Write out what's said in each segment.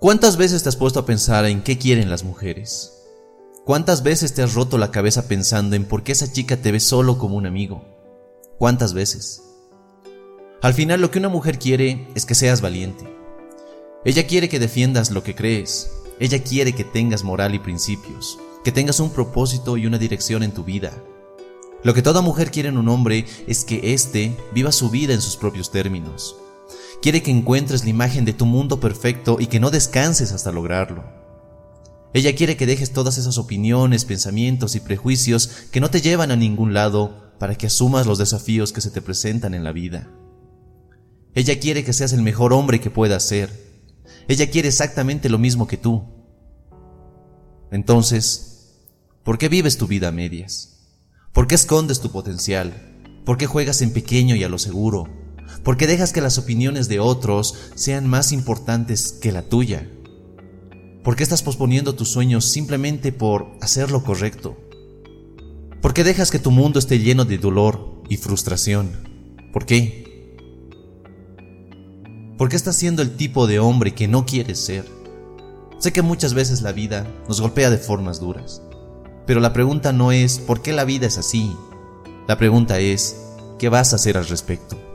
¿Cuántas veces te has puesto a pensar en qué quieren las mujeres? ¿Cuántas veces te has roto la cabeza pensando en por qué esa chica te ve solo como un amigo? ¿Cuántas veces? Al final lo que una mujer quiere es que seas valiente. Ella quiere que defiendas lo que crees. Ella quiere que tengas moral y principios, que tengas un propósito y una dirección en tu vida. Lo que toda mujer quiere en un hombre es que éste viva su vida en sus propios términos, Quiere que encuentres la imagen de tu mundo perfecto y que no descanses hasta lograrlo. Ella quiere que dejes todas esas opiniones, pensamientos y prejuicios que no te llevan a ningún lado para que asumas los desafíos que se te presentan en la vida. Ella quiere que seas el mejor hombre que puedas ser. Ella quiere exactamente lo mismo que tú. Entonces, ¿por qué vives tu vida a medias? ¿Por qué escondes tu potencial? ¿Por qué juegas en pequeño y a lo seguro? ¿Por qué dejas que las opiniones de otros sean más importantes que la tuya? ¿Por qué estás posponiendo tus sueños simplemente por hacer lo correcto? ¿Por qué dejas que tu mundo esté lleno de dolor y frustración? ¿Por qué? ¿Por qué estás siendo el tipo de hombre que no quieres ser? Sé que muchas veces la vida nos golpea de formas duras, pero la pregunta no es ¿por qué la vida es así? La pregunta es ¿qué vas a hacer al respecto?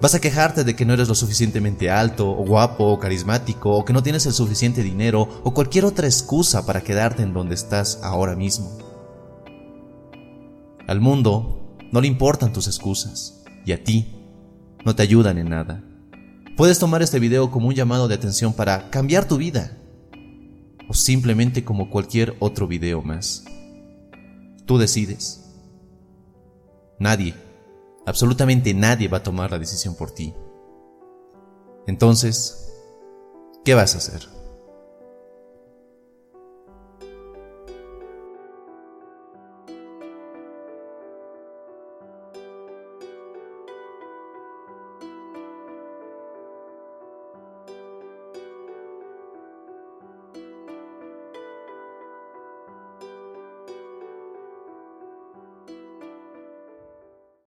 Vas a quejarte de que no eres lo suficientemente alto, o guapo, o carismático, o que no tienes el suficiente dinero, o cualquier otra excusa para quedarte en donde estás ahora mismo. Al mundo no le importan tus excusas, y a ti no te ayudan en nada. Puedes tomar este video como un llamado de atención para cambiar tu vida, o simplemente como cualquier otro video más. Tú decides. Nadie Absolutamente nadie va a tomar la decisión por ti. Entonces, ¿qué vas a hacer?